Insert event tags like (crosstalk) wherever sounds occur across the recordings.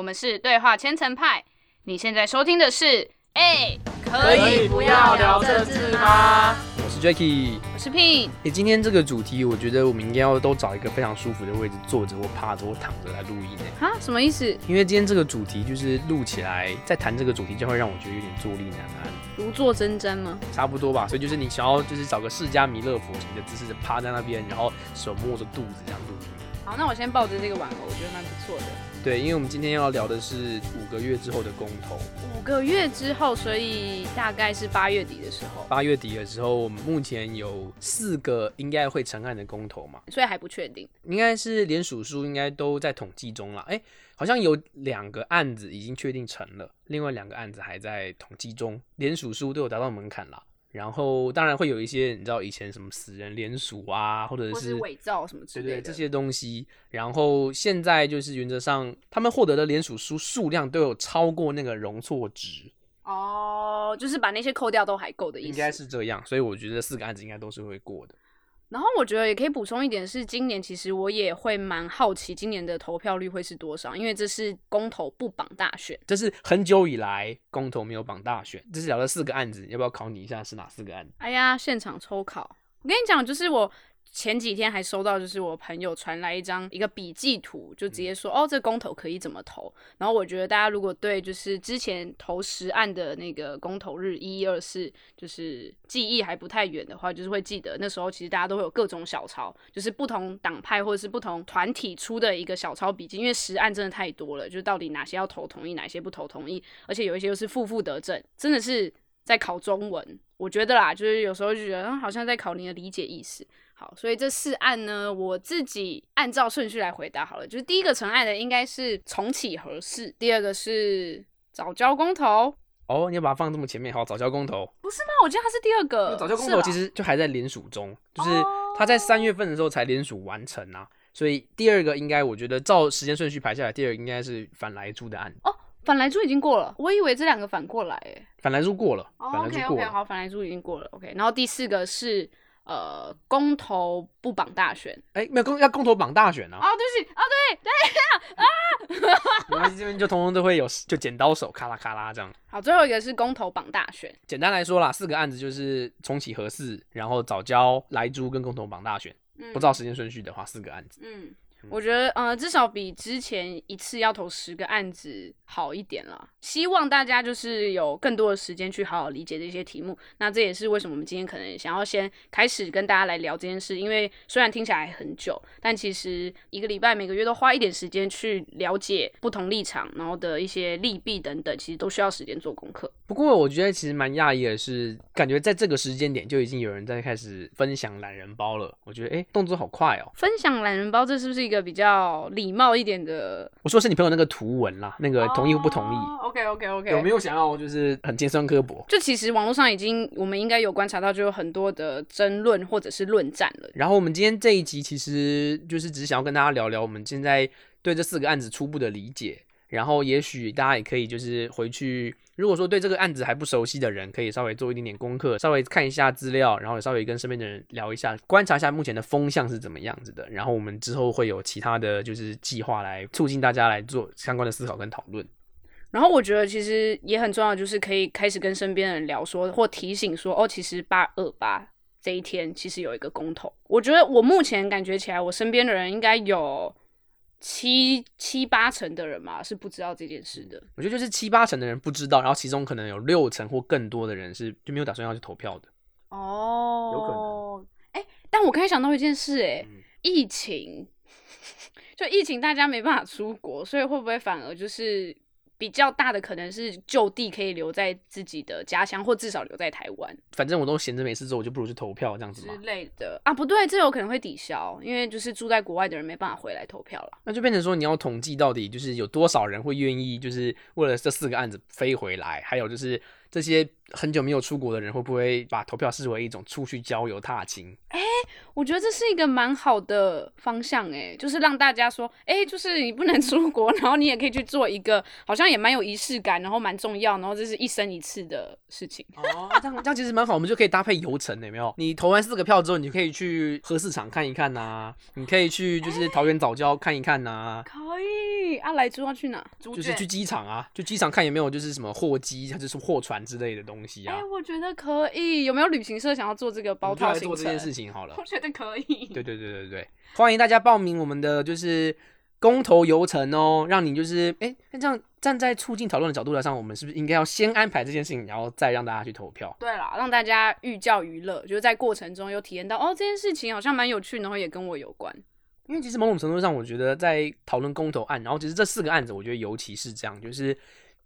我们是对话千层派。你现在收听的是，哎、可以不要聊政治吗？我是 Jacky。我是 Pin，诶，今天这个主题，我觉得我们应该要都找一个非常舒服的位置，坐着或趴着或躺着来录音诶。哈，什么意思？因为今天这个主题就是录起来，在谈这个主题，就会让我觉得有点坐立难安，如坐针毡吗？差不多吧。所以就是你想要就是找个释迦弥勒佛型的姿势，趴在那边，然后手摸着肚子这样录音。好，那我先抱着这个玩偶，我觉得蛮不错的。对，因为我们今天要聊的是五个月之后的公投。五个月之后，所以大概是八月底的时候，八月底的时候，我们目前有四个应该会成案的公投嘛，所以还不确定。应该是连署书应该都在统计中了。哎、好像有两个案子已经确定成了，另外两个案子还在统计中，连署书都有达到门槛啦。然后当然会有一些你知道以前什么死人联署啊，或者是伪造什么之类的。对对这些东西。然后现在就是原则上他们获得的联署书数量都有超过那个容错值，哦，就是把那些扣掉都还够的意思。应该是这样，所以我觉得四个案子应该都是会过的。然后我觉得也可以补充一点是，今年其实我也会蛮好奇今年的投票率会是多少，因为这是公投不绑大选。这是很久以来公投没有绑大选，这是聊了四个案子，要不要考你一下是哪四个案子？哎呀，现场抽考！我跟你讲，就是我前几天还收到，就是我朋友传来一张一个笔记图，就直接说、哦，这公投可以怎么投。然后我觉得大家如果对就是之前投十案的那个公投日一一二四，就是记忆还不太远的话，就是会记得那时候其实大家都会有各种小抄，就是不同党派或者是不同团体出的一个小抄笔记，因为十案真的太多了，就是到底哪些要投同意，哪些不投同意，而且有一些又是负负得正，真的是在考中文。我觉得啦，就是有时候就觉得，嗯，好像在考你的理解意识。好，所以这四案呢，我自己按照顺序来回答好了。就是第一个成案的应该是重启合适，第二个是早教公投，哦，你要把它放这么前面，好，早教公投。不是吗？我觉得它是第二个。早教公投其实就还在联署中，就是哦它在三月份的时候才联署完成啊，所以第二个应该我觉得照时间顺序排下来，第二个应该是反来猪的案哦，反来猪已经过了，我以为这两个反过来诶。反来猪过了，哦反来 OK 猪过 OK，了。好，反来猪已经过了。OK，然后第四个是呃公投不绑大选。哎、没有公要公投绑大选啊哦，，对不起，哦对，对啊，啊然后，这边就通通都会有就剪刀手咔啦咔啦这样。好，最后一个是公投绑大选。简单来说啦，四个案子就是重启合适，然后早教、莱猪跟公投绑大选。嗯不照时间顺序的话，四个案子。嗯，我觉得呃，至少比之前一次要投十个案子好一点了。希望大家就是有更多的时间去好好理解这些题目。那这也是为什么我们今天可能想要先开始跟大家来聊这件事，因为虽然听起来很久，但其实一个礼拜每个月都花一点时间去了解不同立场，然后的一些利弊等等，其实都需要时间做功课。不过我觉得其实蛮讶异的是，感觉在这个时间点就已经有人在开始分享懒人包了。我觉得哎、诶动作好快哦。分享懒人包，这是不是一个比较礼貌一点的？我说是你朋友那个图文啦，那个同意或不同意，？OK OK OK，有没有想要就是很尖酸刻薄？就其实网络上已经，我们应该有观察到，就有很多的争论或者是论战了。然后我们今天这一集其实就是只是想要跟大家聊聊我们现在对这四个案子初步的理解，然后也许大家也可以就是回去，如果说对这个案子还不熟悉的人，可以稍微做一点点功课，稍微看一下资料，然后稍微跟身边的人聊一下，观察一下目前的风向是怎么样子的。然后我们之后会有其他的就是计划来促进大家来做相关的思考跟讨论。然后我觉得其实也很重要，就是可以开始跟身边的人聊说，或提醒说，哦，其实八二八这一天其实有一个公投。我觉得我目前感觉起来，我身边的人应该有七七八成的人嘛是不知道这件事的。我觉得就是七八成的人不知道，然后其中可能有六成或更多的人是就没有打算要去投票的。哦有可能。哎、但我刚才想到一件事、哎、嗯疫情，(laughs) 就疫情大家没办法出国，所以会不会反而就是比较大的可能是就地可以留在自己的家乡，或至少留在台湾反正我都闲着没事做，我就不如去投票这样子之。类的啊？不对，这有可能会抵消，因为就是住在国外的人没办法回来投票了。那就变成说你要统计到底就是有多少人会愿意就是为了这四个案子飞回来，还有就是这些很久没有出国的人会不会把投票视为一种出去郊游踏青？哎我觉得这是一个蛮好的方向哎，就是让大家说，哎，就是你不能出国，然后你也可以去做一个好像也蛮有仪式感，然后蛮重要，然后这是一生一次的事情。哦，这样这样其实蛮好，我们就可以搭配游程，有没有？你投完四个票之后，你就可以去核市场看一看呐，你可以去就是桃园早教看一看呐。可以，阿来猪要去哪？就是去机场啊，去机场看有没有就是什么货机，或者是货船之类的东西啊。哎，我觉得可以。有没有旅行社想要做这个包套行程？做这件事情好了。(laughs) 我觉得可以。对对对对对，欢迎大家报名我们的就是公投游程哦，让你就是哎，那这样站在促进讨论的角度来上，我们是不是应该要先安排这件事情，然后再让大家去投票？对啦，让大家寓教于乐，就是在过程中有体验到哦，这件事情好像蛮有趣，然后也跟我有关。因为其实某种程度上，我觉得在讨论公投案，然后其实这四个案子，我觉得尤其是这样，就是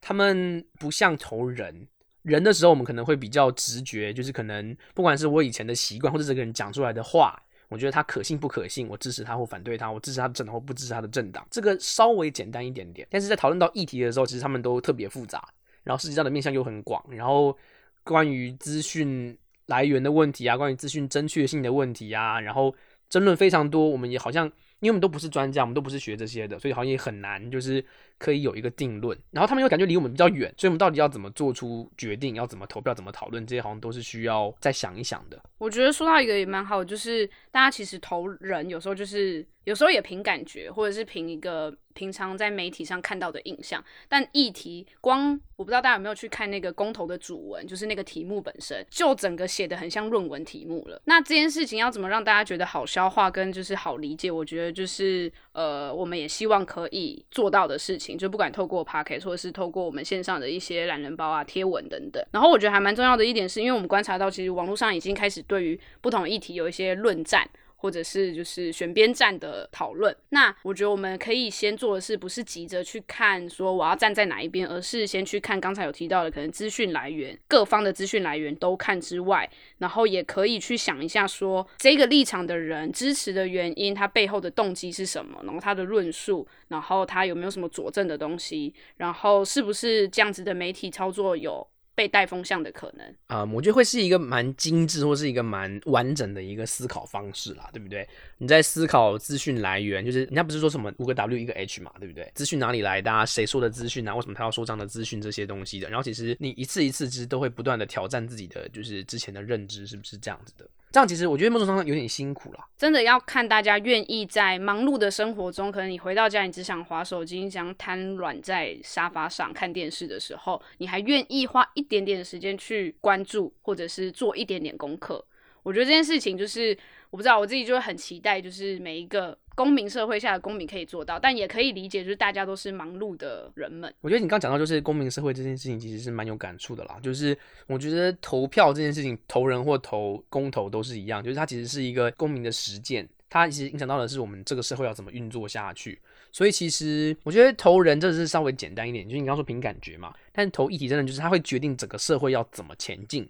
他们不像投人。人的时候，我们可能会比较直觉，就是可能不管是我以前的习惯，或者这个人讲出来的话，我觉得他可信不可信，我支持他或反对他，我支持他的政党或不支持他的政党，这个稍微简单一点点。但是在讨论到议题的时候，其实他们都特别复杂，然后实际上的面向又很广，然后关于资讯来源的问题啊，关于资讯正确性的问题啊，然后争论非常多，我们也好像。因为我们都不是专家，我们都不是学这些的，所以好像也很难，就是可以有一个定论。然后他们又感觉离我们比较远，所以我们到底要怎么做出决定，要怎么投票，怎么讨论，这些好像都是需要再想一想的。我觉得说到一个也蛮好，就是大家其实投人有时候就是。有时候也凭感觉，或者是凭一个平常在媒体上看到的印象。但议题光我不知道大家有没有去看那个公投的主文，就是那个题目本身就整个写的很像论文题目了。那这件事情要怎么让大家觉得好消化跟就是好理解？我觉得就是呃，我们也希望可以做到的事情，就不管透过 p o c k e t 或者是透过我们线上的一些懒人包啊、贴文等等。然后我觉得还蛮重要的一点是，因为我们观察到其实网络上已经开始对于不同议题有一些论战。或者是就是选边站的讨论，那我觉得我们可以先做的是，不是急着去看说我要站在哪一边，而是先去看刚才有提到的可能资讯来源，各方的资讯来源都看之外，然后也可以去想一下说这个立场的人支持的原因，他背后的动机是什么，然后他的论述，然后他有没有什么佐证的东西，然后是不是这样子的媒体操作有。被带风向的可能啊，我觉得会是一个蛮精致或是一个蛮完整的一个思考方式啦，对不对？你在思考资讯来源，就是人家不是说什么五个 W 一个 H 嘛，对不对？资讯哪里来的？啊谁说的资讯啊？为什么他要说这样的资讯？这些东西的，然后其实你一次一次其实都会不断的挑战自己的，就是之前的认知是不是这样子的？这样其实我觉得某种程度上有点辛苦了，真的要看大家愿意在忙碌的生活中，可能你回到家你只想划手机，想瘫软在沙发上看电视的时候，你还愿意花一点点的时间去关注，或者是做一点点功课。我觉得这件事情就是我不知道我自己就会很期待，就是每一个。公民社会下的公民可以做到，但也可以理解，就是大家都是忙碌的人们。我觉得你刚讲到就是公民社会这件事情，其实是蛮有感触的啦。就是我觉得投票这件事情，投人或投公投都是一样，就是它其实是一个公民的实践，它其实影响到的是我们这个社会要怎么运作下去。所以其实我觉得投人真的是稍微简单一点，就是你刚说凭感觉嘛，但投议题真的就是它会决定整个社会要怎么前进，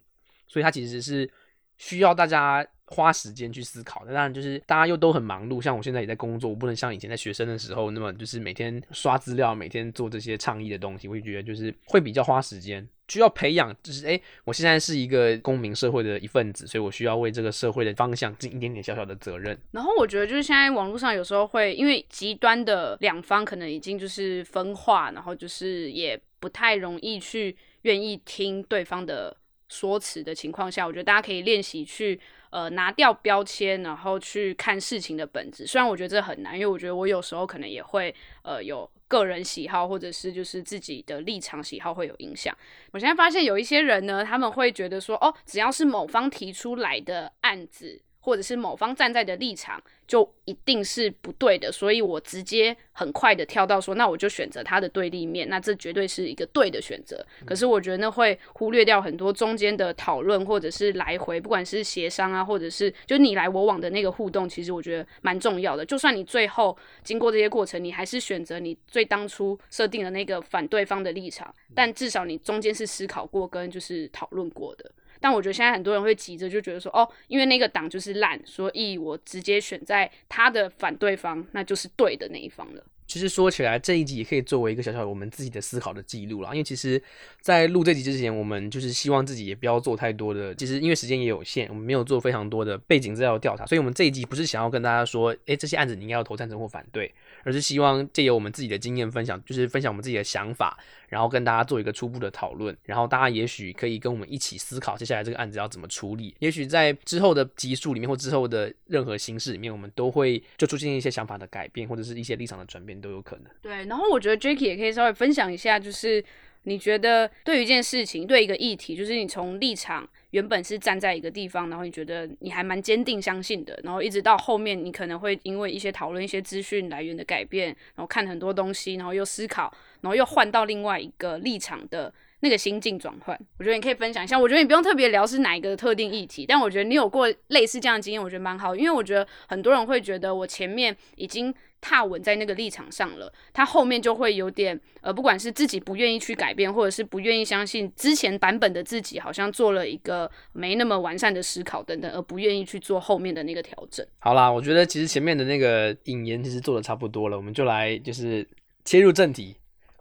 所以它其实是需要大家。花时间去思考，那当然就是大家又都很忙碌，像我现在也在工作，我不能像以前在学生的时候那么就是每天刷资料，每天做这些倡议的东西，我就觉得就是会比较花时间，需要培养，就是哎，我现在是一个公民社会的一份子，所以我需要为这个社会的方向尽一点点小小的责任。然后我觉得就是现在网络上有时候会因为极端的两方可能已经就是分化，然后就是也不太容易去愿意听对方的说辞的情况下，我觉得大家可以练习去。呃，拿掉标签，然后去看事情的本质。虽然我觉得这很难，因为我觉得我有时候可能也会呃有个人喜好，或者是就是自己的立场喜好会有影响。我现在发现有一些人呢，他们会觉得说，哦，只要是某方提出来的案子。或者是某方站在的立场就一定是不对的，所以我直接很快的跳到说，那我就选择他的对立面，那这绝对是一个对的选择。可是我觉得那会忽略掉很多中间的讨论，或者是来回，不管是协商啊，或者是就你来我往的那个互动，其实我觉得蛮重要的。就算你最后经过这些过程，你还是选择你最当初设定的那个反对方的立场，但至少你中间是思考过跟就是讨论过的。但我觉得现在很多人会急着就觉得说，哦，因为那个党就是烂，所以我直接选在他的反对方，那就是对的那一方了。其实说起来，这一集也可以作为一个小小我们自己的思考的记录啦。因为其实，在录这集之前，我们就是希望自己也不要做太多的，其实因为时间也有限，我们没有做非常多的背景资料调查，所以我们这一集不是想要跟大家说，诶，这些案子你应该要投赞成或反对，而是希望借由我们自己的经验分享，就是分享我们自己的想法，然后跟大家做一个初步的讨论，然后大家也许可以跟我们一起思考接下来这个案子要怎么处理。也许在之后的集数里面或之后的任何形式里面，我们都会就出现一些想法的改变，或者是一些立场的转变都有可能。对，然后我觉得 Jacky 也可以稍微分享一下，就是你觉得对于一件事情、对一个议题，就是你从立场原本是站在一个地方，然后你觉得你还蛮坚定相信的，然后一直到后面你可能会因为一些讨论、一些资讯来源的改变，然后看很多东西，然后又思考，然后又换到另外一个立场的。那个心境转换，我觉得你可以分享一下。我觉得你不用特别聊是哪一个特定议题，但我觉得你有过类似这样的经验，我觉得蛮好。因为我觉得很多人会觉得我前面已经踏稳在那个立场上了，他后面就会有点呃，不管是自己不愿意去改变，或者是不愿意相信之前版本的自己，好像做了一个没那么完善的思考等等，而不愿意去做后面的那个调整。好啦，我觉得其实前面的那个引言其实做的差不多了，我们就来就是切入正题。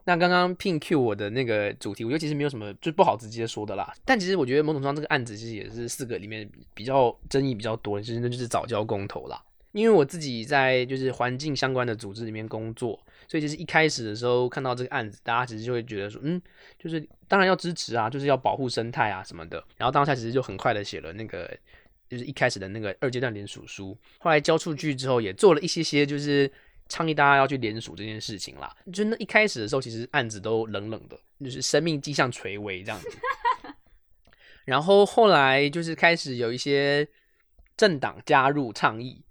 那刚刚聘 Q 我的那个主题，我觉得其实没有什么就不好直接说的啦。但其实我觉得某种上这个案子其实也是四个里面比较争议比较多，其实那就是早教公投啦。因为我自己在就是环境相关的组织里面工作，所以其实一开始的时候看到这个案子，大家其实就会觉得说，嗯，就是当然要支持啊，就是要保护生态啊什么的。然后当下其实就很快的写了那个就是一开始的那个二阶段联署书，后来交出去之后也做了一些些就是。倡议大家要去联署这件事情啦，就那一开始的时候，其实案子都冷冷的，就是生命迹象垂危这样子。(laughs) 然后后来就是开始有一些政党加入倡议，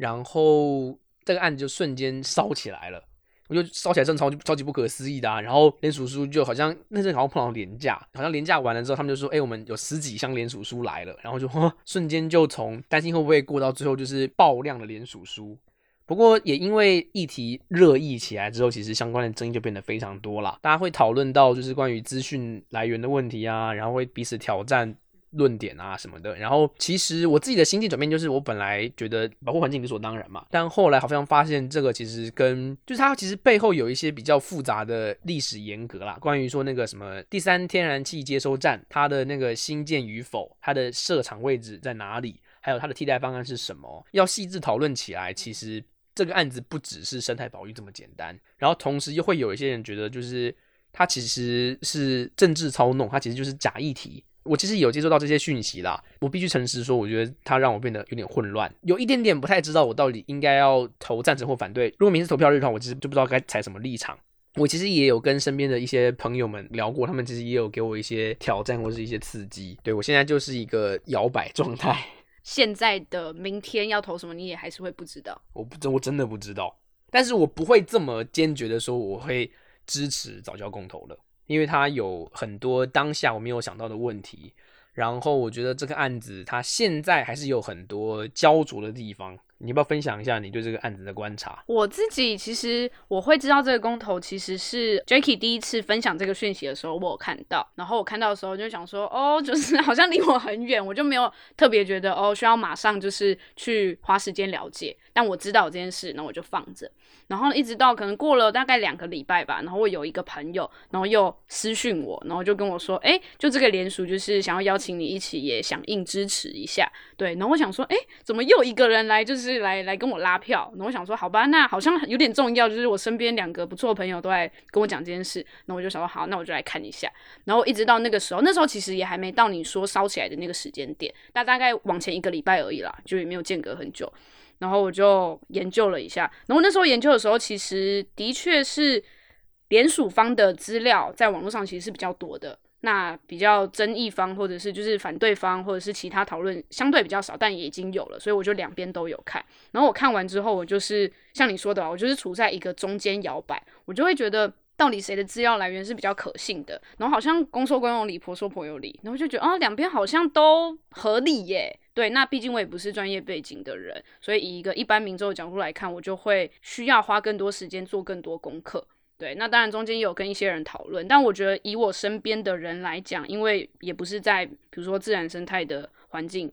然后这个案子就瞬间烧起来了。我就烧起来真的超级超级不可思议的啊！然后联署书就好像那阵好像碰到廉价，好像廉价完了之后，他们就说：“哎，我们有十几箱联署书来了。”然后就 (laughs) 瞬间就从担心会不会过到最后就是爆量的联署书。不过也因为议题热议起来之后，其实相关的争议就变得非常多了。大家会讨论到就是关于资讯来源的问题啊，然后会彼此挑战论点啊什么的。然后其实我自己的心境转变就是，我本来觉得保护环境理所当然嘛，但后来好像发现这个其实跟就是它其实背后有一些比较复杂的历史严格啦。关于说那个什么第三天然气接收站，它的那个新建与否，它的设厂位置在哪里，还有它的替代方案是什么，要细致讨论起来，其实。这个案子不只是生态保育这么简单，然后同时又会有一些人觉得，就是它其实是政治操弄，它其实就是假议题。我其实有接收到这些讯息啦，我必须诚实说，我觉得它让我变得有点混乱，有一点点不太知道我到底应该要投赞成或反对。如果明天投票日的话，我其实就不知道该采什么立场。我其实也有跟身边的一些朋友们聊过，他们其实也有给我一些挑战或是一些刺激。对我现在就是一个摇摆状态。(laughs) 现在的明天要投什么，你也还是会不知道。我不真我真的不知道，但是我不会这么坚决的说我会支持早教公投了，因为他有很多当下我没有想到的问题。然后我觉得这个案子他现在还是有很多焦灼的地方。你要不要分享一下你对这个案子的观察？我自己其实我会知道这个公投其实是 Jacky 第一次分享这个讯息的时候，我有看到。然后我看到的时候就想说，哦，就是好像离我很远，我就没有特别觉得哦需要马上就是去花时间了解。但我知道这件事，那我就放着。然后一直到可能过了大概两个礼拜吧，然后我有一个朋友，然后又私讯我，然后就跟我说，哎，就这个联署就是想要邀请你一起也响应支持一下。对，然后我想说，哎，怎么又一个人来，就是来来跟我拉票？然后我想说，好吧，那好像有点重要，就是我身边两个不错的朋友都在跟我讲这件事。那我就想说，好，那我就来看一下。然后一直到那个时候，那时候其实也还没到你说烧起来的那个时间点，那大概往前一个礼拜而已啦，就也没有间隔很久。然后我就研究了一下，然后那时候研究的时候，其实的确是联署方的资料在网络上其实是比较多的，那比较争议方或者是就是反对方或者是其他讨论相对比较少，但也已经有了，所以我就两边都有看。然后我看完之后，我就是像你说的，我就是处在一个中间摇摆，我就会觉得。到底谁的资料来源是比较可信的？然后好像公说公有理，婆说婆有理，然后就觉得哦，两边好像都合理耶。对，那毕竟我也不是专业背景的人，所以以一个一般民众的角度来看，我就会需要花更多时间做更多功课。对，那当然中间也有跟一些人讨论，但我觉得以我身边的人来讲，因为也不是在比如说自然生态的环境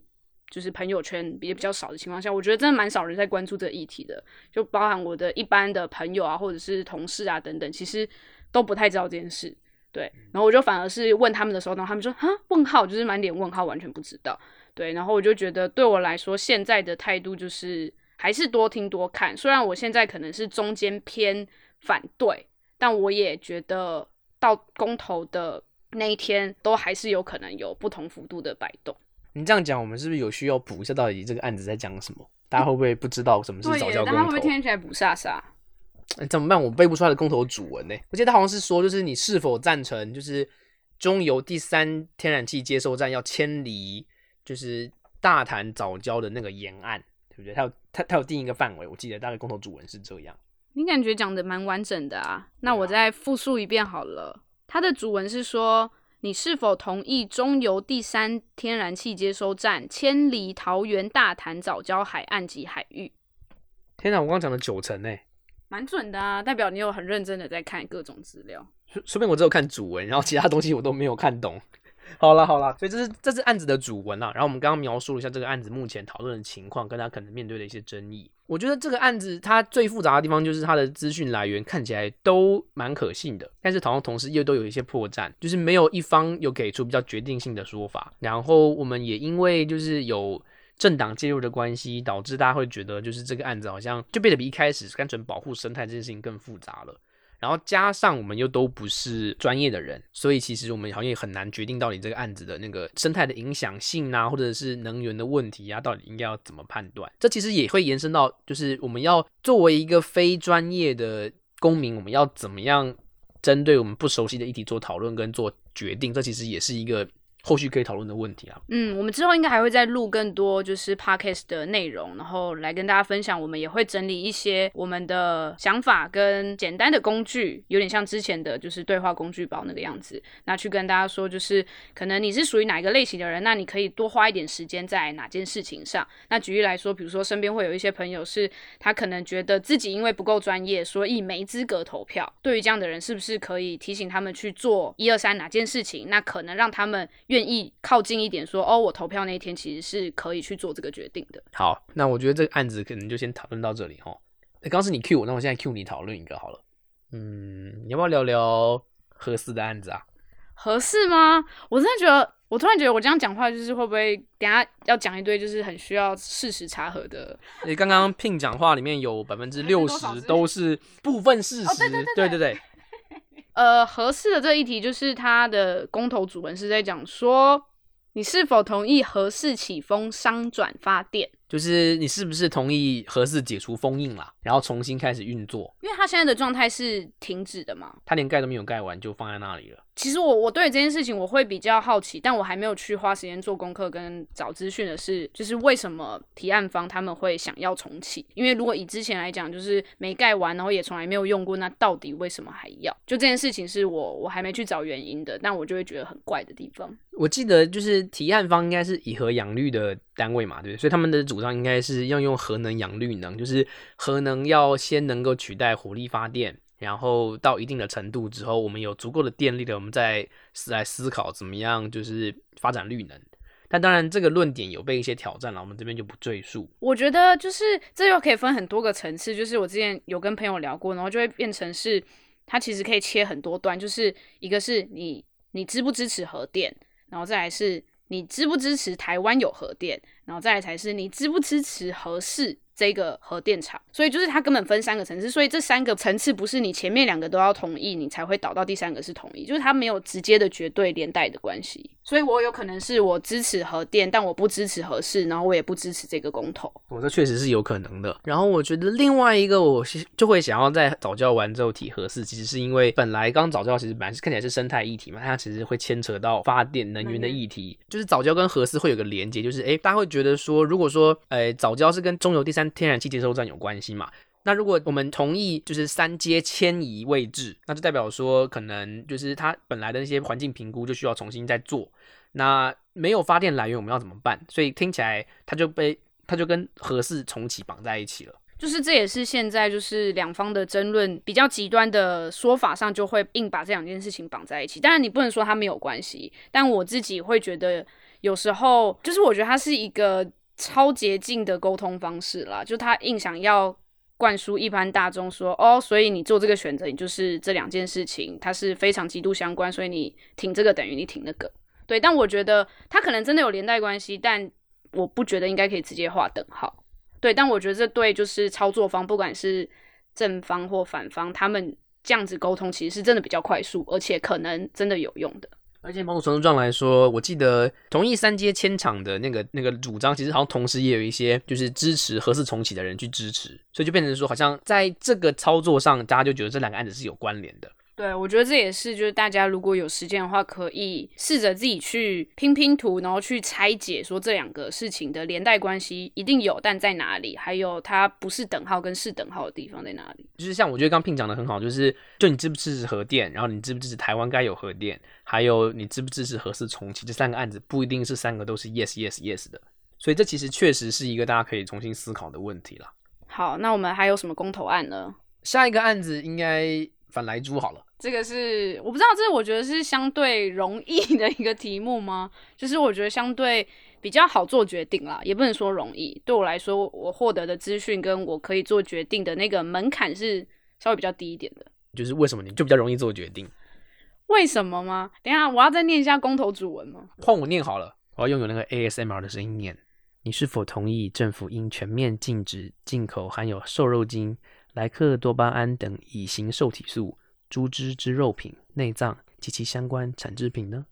就是朋友圈也比较少的情况下，我觉得真的蛮少人在关注这个议题的，就包含我的一般的朋友啊，或者是同事啊等等，其实都不太知道这件事。对，然后我就反而是问他们的时候，然后他们说啊，问号，就是满脸问号，完全不知道。对，然后我就觉得对我来说，现在的态度就是还是多听多看。虽然我现在可能是中间偏反对，但我也觉得到公投的那一天，都还是有可能有不同幅度的摆动。你这样讲，我们是不是有需要补一下到底这个案子在讲什么？大家会不会不知道什么是早教公投？他会不会听起来不飒飒？怎么办？我背不出来的公投主文呢？我记得他好像是说，就是你是否赞成，就是中油第三天然气接收站要迁离，就是大潭早教的那个沿岸，对不对？他有他他有定一个范围，我记得大概公投主文是这样。你感觉讲的蛮完整的啊？那我再复述一遍好了。它的主文是说，你是否同意中油第三天然气接收站迁离桃园大潭早礁海岸及海域？天哪，我刚刚讲了九成呢。蛮准的啊，代表你有很认真的在看各种资料。说说明我只有看主文，然后其他东西我都没有看懂。好了好了，所以这是这是案子的主文啊。然后我们刚刚描述了一下这个案子目前讨论的情况，跟他可能面对的一些争议。我觉得这个案子它最复杂的地方就是它的资讯来源看起来都蛮可信的，但是好像同时又都有一些破绽，就是没有一方有给出比较决定性的说法。然后我们也因为就是有。政党介入的关系，导致大家会觉得，就是这个案子好像就变得比一开始单纯保护生态这件事情更复杂了。然后加上我们又都不是专业的人，所以其实我们好像也很难决定到底这个案子的那个生态的影响性啊，或者是能源的问题啊，到底应该要怎么判断？这其实也会延伸到，就是我们要作为一个非专业的公民，我们要怎么样针对我们不熟悉的议题做讨论跟做决定？这其实也是一个。后续可以讨论的问题啊，嗯，我们之后应该还会再录更多就是 podcast 的内容，然后来跟大家分享。我们也会整理一些我们的想法跟简单的工具，有点像之前的就是对话工具包那个样子。那去跟大家说，就是可能你是属于哪一个类型的人，那你可以多花一点时间在哪件事情上。那举例来说，比如说身边会有一些朋友是，他可能觉得自己因为不够专业，所以没资格投票。对于这样的人，是不是可以提醒他们去做一二三哪件事情？那可能让他们愿愿意靠近一点，说哦，我投票那一天其实是可以去做这个决定的。好，那我觉得这个案子可能就先讨论到这里哈。刚刚是你 Q 我，那我现在 Q 你讨论一个好了。嗯，你要不要聊聊合适的案子啊？合适吗？我真的觉得，我突然觉得我这样讲话，就是会不会等下要讲一堆，就是很需要事实查核的。你刚刚聘讲话里面有百分之六十 (laughs) 都是部分事实，对对对。呃，合适的这一题就是他的公投主文是在讲说，你是否同意合适起风商转发电？就是你是不是同意合适解除封印啦，然后重新开始运作？因为它现在的状态是停止的嘛，它连盖都没有盖完就放在那里了。其实我我对这件事情我会比较好奇，但我还没有去花时间做功课跟找资讯的是，就是为什么提案方他们会想要重启？因为如果以之前来讲，就是没盖完，然后也从来没有用过，那到底为什么还要？就这件事情是我我还没去找原因的，但我就会觉得很怪的地方。我记得就是提案方应该是以和养绿的单位嘛，对不对？所以他们的主张应该是要用核能养绿能，就是核能要先能够取代火力发电。然后到一定的程度之后，我们有足够的电力了，我们再来思考怎么样就是发展绿能。但当然，这个论点有被一些挑战了，我们这边就不赘述。我觉得就是这又可以分很多个层次，就是我之前有跟朋友聊过，然后就会变成是它其实可以切很多段，就是一个是你你支不支持核电，然后再来是你支不支持台湾有核电，然后再来才是你支不支持核适。这个核电厂，所以就是它根本分三个层次，所以这三个层次不是你前面两个都要同意，你才会导到第三个是同意，就是它没有直接的绝对连带的关系。所以我有可能是我支持核电，但我不支持核试，然后我也不支持这个公投。我这确实是有可能的。然后我觉得另外一个，我就会想要在早教完之后提核试，其实是因为本来刚早教其实本来是看起来是生态议题嘛，它其实会牵扯到发电能源的议题，就是早教跟核试会有个连接，就是哎，大家会觉得说，如果说哎早教是跟中油第三天然气接收站有关系嘛？那如果我们同意就是三阶迁移位置，那就代表说可能就是它本来的那些环境评估就需要重新再做。那没有发电来源，我们要怎么办？所以听起来它就被它就跟核适重启绑在一起了。就是这也是现在就是两方的争论比较极端的说法上，就会硬把这两件事情绑在一起。当然你不能说它没有关系，但我自己会觉得有时候就是我觉得它是一个超捷径的沟通方式啦，就他硬想要灌输一般大众说，哦，所以你做这个选择，你就是这两件事情，它是非常极度相关，所以你挺这个等于你挺那个。对，但我觉得它可能真的有连带关系，但我不觉得应该可以直接画等号。对，但我觉得这对就是操作方，不管是正方或反方，他们这样子沟通其实是真的比较快速，而且可能真的有用的。而且某种程度上来说，我记得同意三阶迁场的那个那个主张，其实好像同时也有一些就是支持核四重启的人去支持，所以就变成说，好像在这个操作上，大家就觉得这两个案子是有关联的。对，我觉得这也是，就是大家如果有时间的话，可以试着自己去拼拼图，然后去拆解，说这两个事情的连带关系一定有，但在哪里？还有它不是等号跟是等号的地方在哪里？就是像我觉得刚聘讲的很好，就是就你支不支持核电，然后你支不支持台湾该有核电，还有你支不支持核四重启，这三个案子不一定是三个都是 yes yes yes 的，所以这其实确实是一个大家可以重新思考的问题了。好，那我们还有什么公投案呢？下一个案子应该反来猪好了。这个是我不知道，这我觉得是相对容易的一个题目吗？就是我觉得相对比较好做决定啦，也不能说容易。对我来说，我获得的资讯跟我可以做决定的那个门槛是稍微比较低一点的。就是为什么你就比较容易做决定？为什么吗？等下我要再念一下公投主文吗？换我念好了，我要拥有那个 ASMR 的声音念。你是否同意政府应全面禁止进口含有瘦肉精、莱克多巴胺等乙型受体素？猪只之肉品、内脏及其相关产制品呢？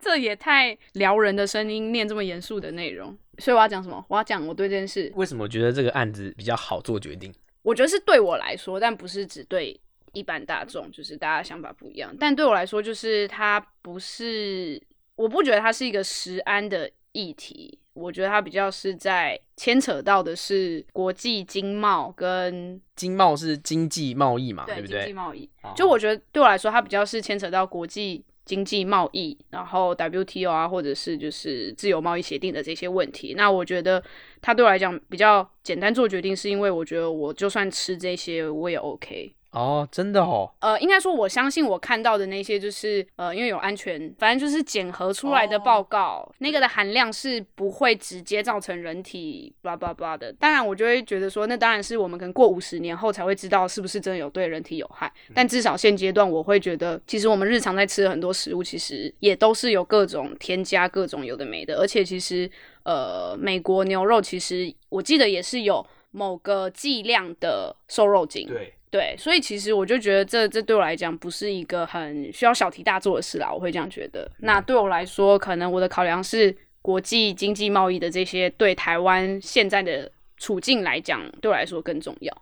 这也太撩人的声音，念这么严肃的内容。所以我要讲什么？我要讲我对这件事为什么觉得这个案子比较好做决定？我觉得是对我来说，但不是只对一般大众，就是大家想法不一样。但对我来说，就是它不是，我不觉得它是一个食安的议题。我觉得它比较是在牵扯到的是国际经贸跟经贸是经济贸易嘛，对不对？经济贸易，就我觉得对我来说，它比较是牵扯到国际经济贸易，然后 WTO 啊，或者是就是自由贸易协定的这些问题。那我觉得它对我来讲比较简单做决定，是因为我觉得我就算吃这些我也 OK。哦，真的哦。呃，应该说，我相信我看到的那些，就是呃，因为有安全，反正就是检核出来的报告，那个的含量是不会直接造成人体叭叭叭的。当然，我就会觉得说，那当然是我们可能过五十年后才会知道是不是真的有对人体有害。但至少现阶段，我会觉得，其实我们日常在吃的很多食物，其实也都是有各种添加，各种有的没的。而且，其实呃，美国牛肉其实我记得也是有某个剂量的瘦肉精。对。对，所以其实我就觉得这这对我来讲不是一个很需要小题大做的事啦，我会这样觉得。那对我来说，可能我的考量是国际经济贸易的这些对台湾现在的处境来讲，对我来说更重要。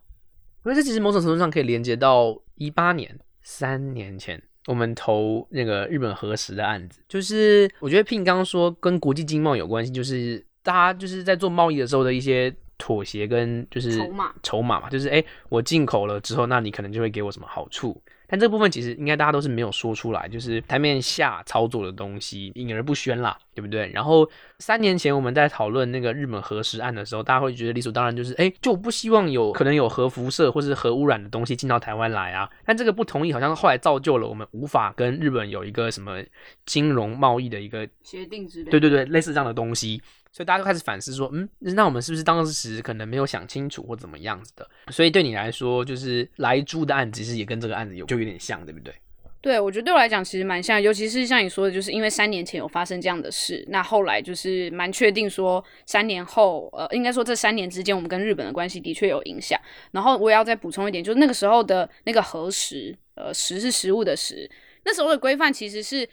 因为这其实某种程度上可以连接到一八年三年前我们投那个日本核实的案子，就是我觉得 Pin 刚刚说跟国际经贸有关系，就是大家就是在做贸易的时候的一些。妥协跟就是筹码，筹码嘛，就是哎，我进口了之后，那你可能就会给我什么好处？但这部分其实应该大家都是没有说出来，就是台面下操作的东西，隐而不宣啦，对不对？然后三年前我们在讨论那个日本核实案的时候，大家会觉得理所当然，就是哎，就不希望有可能有核辐射或是核污染的东西进到台湾来啊。但这个不同意，好像后来造就了我们无法跟日本有一个什么金融贸易的一个协定之类。对对对，类似这样的东西。所以大家就开始反思说，嗯，那我们是不是当时可能没有想清楚或怎么样子的？所以对你来说，就是来猪的案子其实也跟这个案子有就有点像，对不对？对，我觉得对我来讲其实蛮像，尤其是像你说的，就是因为三年前有发生这样的事，那后来就是蛮确定说三年后，呃，应该说这三年之间我们跟日本的关系的确有影响。然后我也要再补充一点，就是那个时候的那个核实，呃，实是食物的实，那时候的规范其实是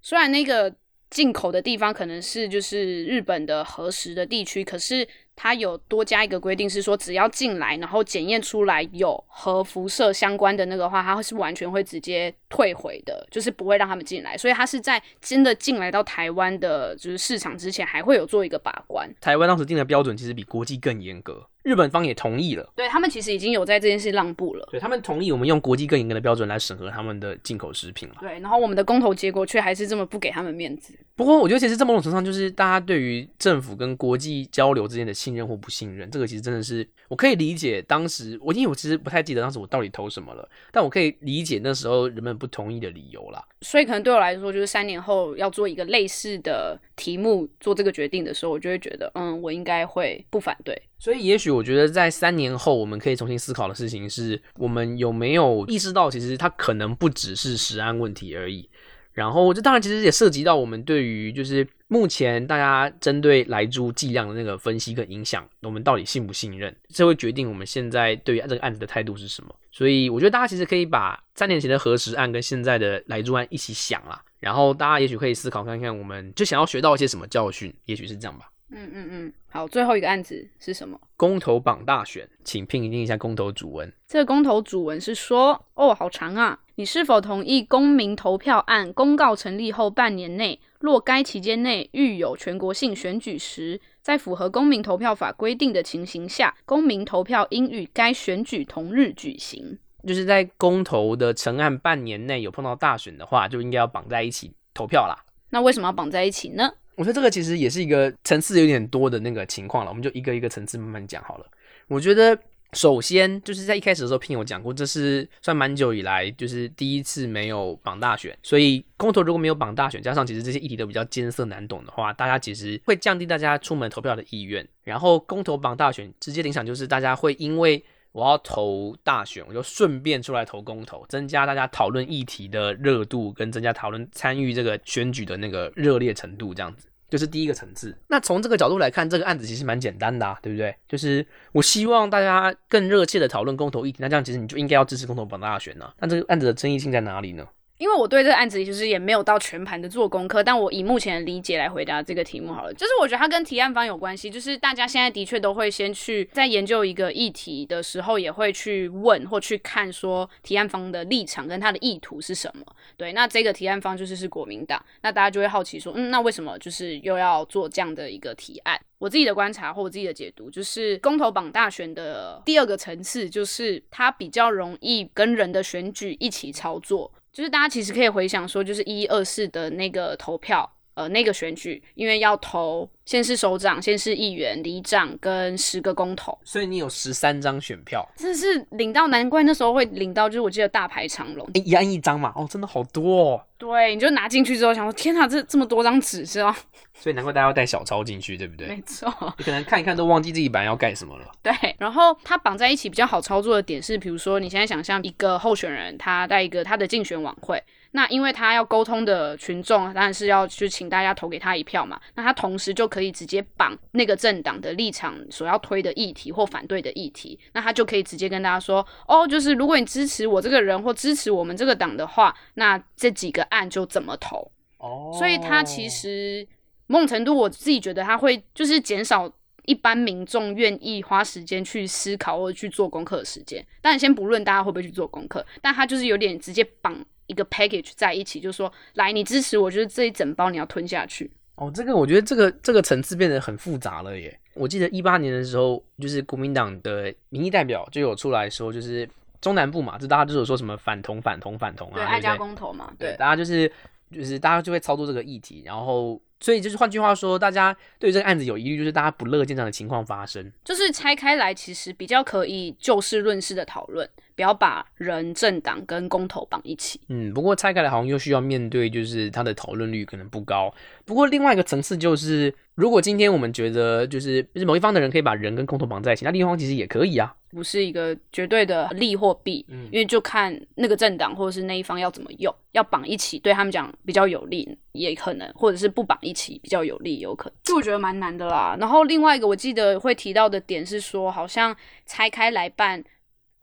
虽然那个。进口的地方可能是就是日本的核实的地区，可是它有多加一个规定，是说只要进来，然后检验出来有核辐射相关的那个话，它会是完全会直接退回的，就是不会让他们进来。所以它是在真的进来到台湾的，就是市场之前，还会有做一个把关。台湾当时定的标准其实比国际更严格。日本方也同意了，对他们其实已经有在这件事让步了。对他们同意我们用国际更严格的标准来审核他们的进口食品了。对，然后我们的公投结果却还是这么不给他们面子。不过我觉得其实这某种程度上就是大家对于政府跟国际交流之间的信任或不信任，这个其实真的是我可以理解。当时我因为我其实不太记得当时我到底投什么了，但我可以理解那时候人们不同意的理由啦。所以可能对我来说，就是三年后要做一个类似的题目做这个决定的时候，我就会觉得，嗯，我应该会不反对。所以也许我觉得在三年后，我们可以重新思考的事情是，我们有没有意识到，其实它可能不只是食安问题而已。然后这当然其实也涉及到我们对于就是目前大家针对来猪剂量的那个分析跟影响，我们到底信不信任，这会决定我们现在对于这个案子的态度是什么。所以我觉得大家其实可以把三年前的核实案跟现在的来猪案一起想啦，然后大家也许可以思考看看，我们就想要学到一些什么教训，也许是这样吧。嗯嗯嗯，好，最后一个案子是什么？公投榜大选，请拼一下公投主文。这个公投主文是说，哦，好长啊。你是否同意公民投票案公告成立后半年内，若该期间内遇有全国性选举时，在符合公民投票法规定的情形下，公民投票应与该选举同日举行？就是在公投的成案半年内有碰到大选的话，就应该要绑在一起投票啦。那为什么要绑在一起呢？我觉得这个其实也是一个层次有点多的那个情况了，我们就一个一个层次慢慢讲好了。我觉得首先就是在一开始的时候，聘有讲过，这是算蛮久以来就是第一次没有绑大选，所以公投如果没有绑大选，加上其实这些议题都比较艰涩难懂的话，大家其实会降低大家出门投票的意愿。然后公投绑大选直接影响就是大家会因为。我要投大选，我就顺便出来投公投，增加大家讨论议题的热度，跟增加讨论参与这个选举的那个热烈程度，这样子就是第一个层次。那从这个角度来看，这个案子其实蛮简单的，啊对不对？就是我希望大家更热切的讨论公投议题，那这样其实你就应该要支持公投榜大选呢。那这个案子的争议性在哪里呢？因为我对这个案子其实也没有到全盘的做功课，但我以目前的理解来回答这个题目好了。就是我觉得它跟提案方有关系，就是大家现在的确都会先去在研究一个议题的时候，也会去问或去看说提案方的立场跟他的意图是什么。对，那这个提案方就是是国民党，那大家就会好奇说，嗯，那为什么就是又要做这样的一个提案？我自己的观察或我自己的解读，就是公投榜大选的第二个层次，就是它比较容易跟人的选举一起操作。就是大家其实可以回想说，就是一二四的那个投票，呃，那个选举，因为要投先是首长、先是议员、里长跟十个公投，所以你有十三张选票，真是领到，难怪那时候会领到，就是我记得大排长龙，一案一张嘛，哦，真的好多哦。对，你就拿进去之后想说，天哪，这这么多张纸是吧？(laughs) 所以难怪大家要带小抄进去，对不对？没错，你可能看一看都忘记自己本来要干什么了。对，然后它绑在一起比较好操作的点是，比如说你现在想象一个候选人，他带一个他的竞选晚会，那因为他要沟通的群众当然是要去请大家投给他一票嘛，那他同时就可以直接绑那个政党的立场所要推的议题或反对的议题，那他就可以直接跟大家说，哦，就是如果你支持我这个人或支持我们这个党的话，那这几个案就怎么投。哦，所以他其实。某种程度，我自己觉得他会就是减少一般民众愿意花时间去思考或者去做功课的时间。但先不论大家会不会去做功课，但他就是有点直接绑一个 package 在一起，就是说，来，你支持我，就是这一整包你要吞下去。哦，这个我觉得这个这个层次变得很复杂了耶。我记得一八年的时候，就是国民党的民意代表就有出来说，就是中南部嘛，就大家就有说什么反同、反同、反同啊，对，爱家公投嘛，对，大家就是就是大家就会操作这个议题，然后。所以就是换句话说，大家对这个案子有疑虑，就是大家不乐见这样的情况发生。就是拆开来，其实比较可以就事论事的讨论，不要把人、政党跟公投绑一起。嗯，不过拆开来好像又需要面对，就是它的讨论率可能不高。不过另外一个层次就是，如果今天我们觉得就是就是某一方的人可以把人跟公投绑在一起，那另一方其实也可以啊。不是一个绝对的利或弊，因为就看那个政党或者是那一方要怎么用，要绑一起对他们讲比较有利，也可能，或者是不绑一起比较有利，有可能。就我觉得蛮难的啦。然后另外一个我记得会提到的点是说，好像拆开来办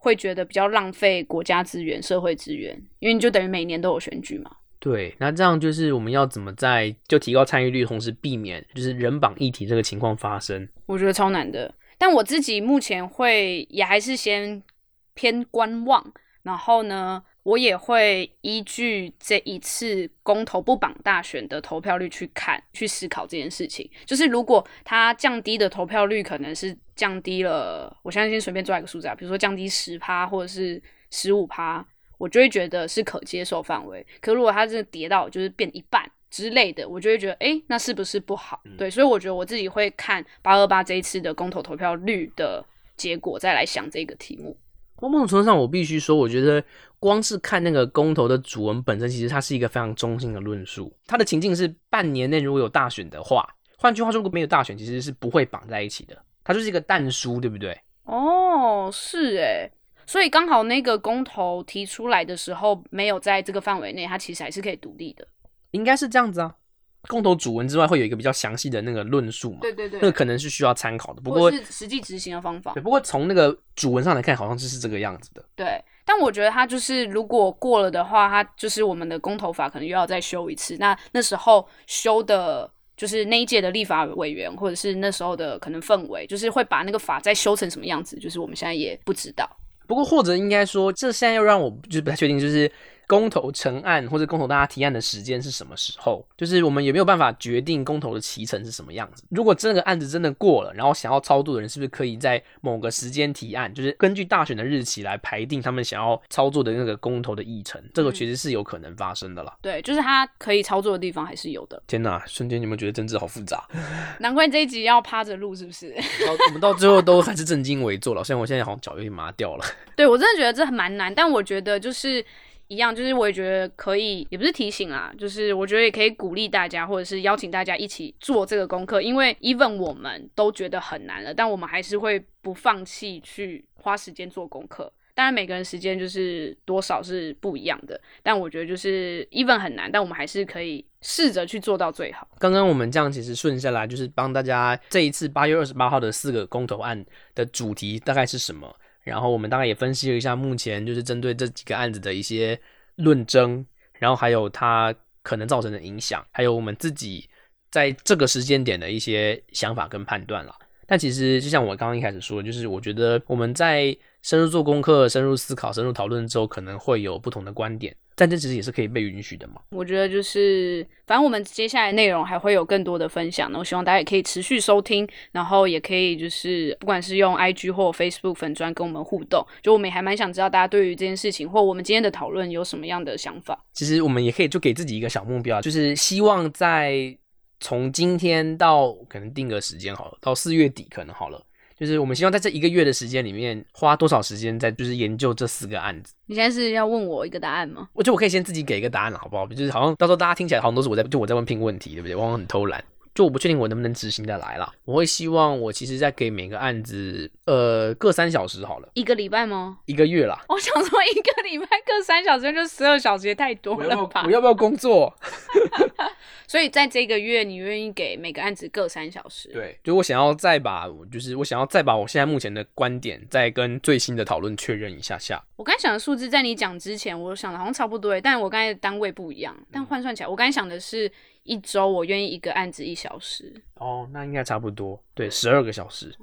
会觉得比较浪费国家资源、社会资源，因为你就等于每年都有选举嘛。对，那这样就是我们要怎么在就提高参与率，同时避免就是人榜议题这个情况发生？我觉得超难的。但我自己目前会也还是先偏观望，然后呢，我也会依据这一次公投不绑大选的投票率去看，去思考这件事情。就是如果它降低的投票率可能是降低了，我相信随便抓一个数字啊，比如说降低十趴或者是十五趴，我就会觉得是可接受范围。可如果它真的跌到就是变一半，之类的，我就会觉得，哎，那是不是不好？对，所以我觉得我自己会看八二八这一次的公投投票率的结果，再来想这个题目。某种程度上，我必须说，我觉得光是看那个公投的主文本身，其实它是一个非常中性的论述。它的情境是半年内如果有大选的话，换句话说，如果没有大选，其实是不会绑在一起的。它就是一个淡书，对不对？哦，是诶。所以刚好那个公投提出来的时候，没有在这个范围内，它其实还是可以独立的。应该是这样子啊。公投主文之外，会有一个比较详细的那个论述嘛？对对对，那个可能是需要参考的。不过是实际执行的方法。对，不过从那个主文上来看，好像就是这个样子的。对，但我觉得他就是如果过了的话，他就是我们的公投法可能又要再修一次。那那时候修的，就是那一届的立法委员，或者是那时候的可能氛围，就是会把那个法再修成什么样子，就是我们现在也不知道。不过或者应该说，这现在又让我就是不太确定，就是。公投成案或者公投大家提案的时间是什么时候？就是我们有没有办法决定公投的期程是什么样子？如果这个案子真的过了，然后想要操作的人是不是可以在某个时间提案？就是根据大选的日期来排定他们想要操作的那个公投的议程，这个其实是有可能发生的啦。对，就是他可以操作的地方还是有的。天哪，瞬间你们觉得政治好复杂？难怪这一集要趴着录，是不是？我们 (laughs) 到最后都还是正襟危坐了，虽然我现在好像脚有点麻掉了。对我真的觉得这蛮难，但我觉得就是。一样，就是我也觉得可以，也不是提醒啊，就是我觉得也可以鼓励大家，或者是邀请大家一起做这个功课。因为 even 我们都觉得很难了，但我们还是会不放弃去花时间做功课。当然，每个人时间就是多少是不一样的，但我觉得就是 even 很难，但我们还是可以试着去做到最好。刚刚我们这样其实顺下来，就是帮大家这一次八月二十八号的四个公投案的主题大概是什么。然后我们大概也分析了一下目前就是针对这几个案子的一些论争，然后还有它可能造成的影响，还有我们自己在这个时间点的一些想法跟判断了。但其实就像我刚刚一开始说，就是我觉得我们在深入做功课、深入思考、深入讨论之后，可能会有不同的观点。但这其实也是可以被允许的嘛？我觉得就是，反正我们接下来内容还会有更多的分享，那我希望大家也可以持续收听，然后也可以就是，不管是用 IG 或 Facebook 粉砖跟我们互动，就我们也还蛮想知道大家对于这件事情或我们今天的讨论有什么样的想法。其实我们也可以就给自己一个小目标，就是希望在从今天到可能定个时间好了，到四月底可能好了。就是我们希望在这一个月的时间里面花多少时间在就是研究这四个案子。你现在是要问我一个答案吗？我觉得我可以先自己给一个答案了，好不好？就是好像到时候大家听起来好像都是我在就我在问拼问题，对不对？往往很偷懒。就我不确定我能不能执行的来了。我会希望我其实在给每个案子呃各三小时好了。一个礼拜吗？一个月啦。我想说一个礼拜各三小时就十二小时也太多了吧？我要不要工作？(laughs) 所以在这个月，你愿意给每个案子各三小时？对，就我想要再把，就是我想要再把我现在目前的观点，再跟最新的讨论确认一下下。我刚才想的数字，在你讲之前，我想的好像差不多，但我刚才单位不一样，但换算起来，我刚才想的是一周，我愿意一个案子一小时。哦，那应该差不多，对，十二个小时。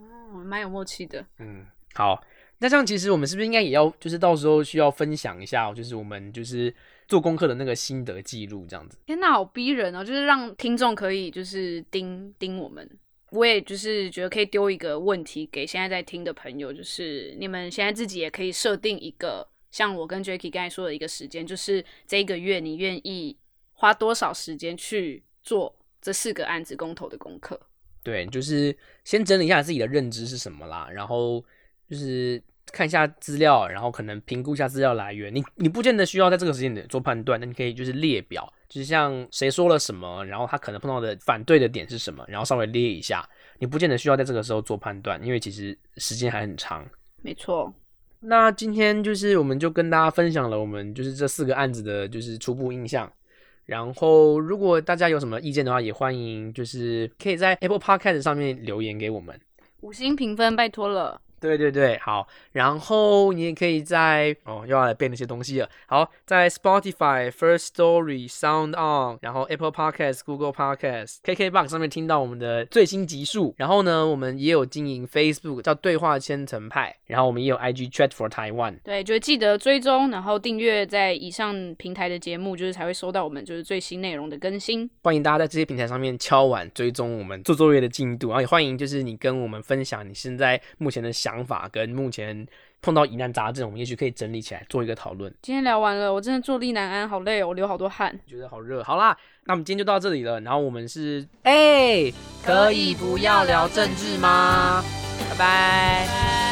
哦，蛮有默契的。嗯，好，那这样其实我们是不是应该也要，就是到时候需要分享一下，就是我们就是。做功课的那个心得记录，这样子，天哪，好逼人哦！就是让听众可以就是盯盯我们，我也就是觉得可以丢一个问题给现在在听的朋友，就是你们现在自己也可以设定一个，像我跟 Jacky 刚才说的一个时间，就是这一个月你愿意花多少时间去做这四个案子公投的功课？对，就是先整理一下自己的认知是什么啦，然后就是。看一下资料，然后可能评估一下资料来源。你你不见得需要在这个时间点做判断，那你可以就是列表，就是像谁说了什么，然后他可能碰到的反对的点是什么，然后稍微列一下。你不见得需要在这个时候做判断，因为其实时间还很长。没错。那今天就是我们就跟大家分享了我们就是这四个案子的就是初步印象。然后如果大家有什么意见的话，也欢迎就是可以在 Apple Podcast 上面留言给我们，五星评分，拜托了。对对对，好，然后你也可以在哦，又要来背那些东西了。好，在 Spotify、First Story、Sound On，然后 Apple Podcast、Google Podcast、KKBox 上面听到我们的最新集数。然后呢，我们也有经营 Facebook 叫对话千层派，然后我们也有 IG Chat for Taiwan。对，就记得追踪，然后订阅在以上平台的节目，就是才会收到我们就是最新内容的更新。欢迎大家在这些平台上面敲碗追踪我们做作业的进度，然后也欢迎就是你跟我们分享你现在目前的想。想法跟目前碰到疑难杂症，我们也许可以整理起来做一个讨论。今天聊完了，我真的坐立难安，好累哦，我流好多汗。觉得好热。好啦，那我们今天就到这里了。然后我们是哎、可以不要聊政治吗？拜拜。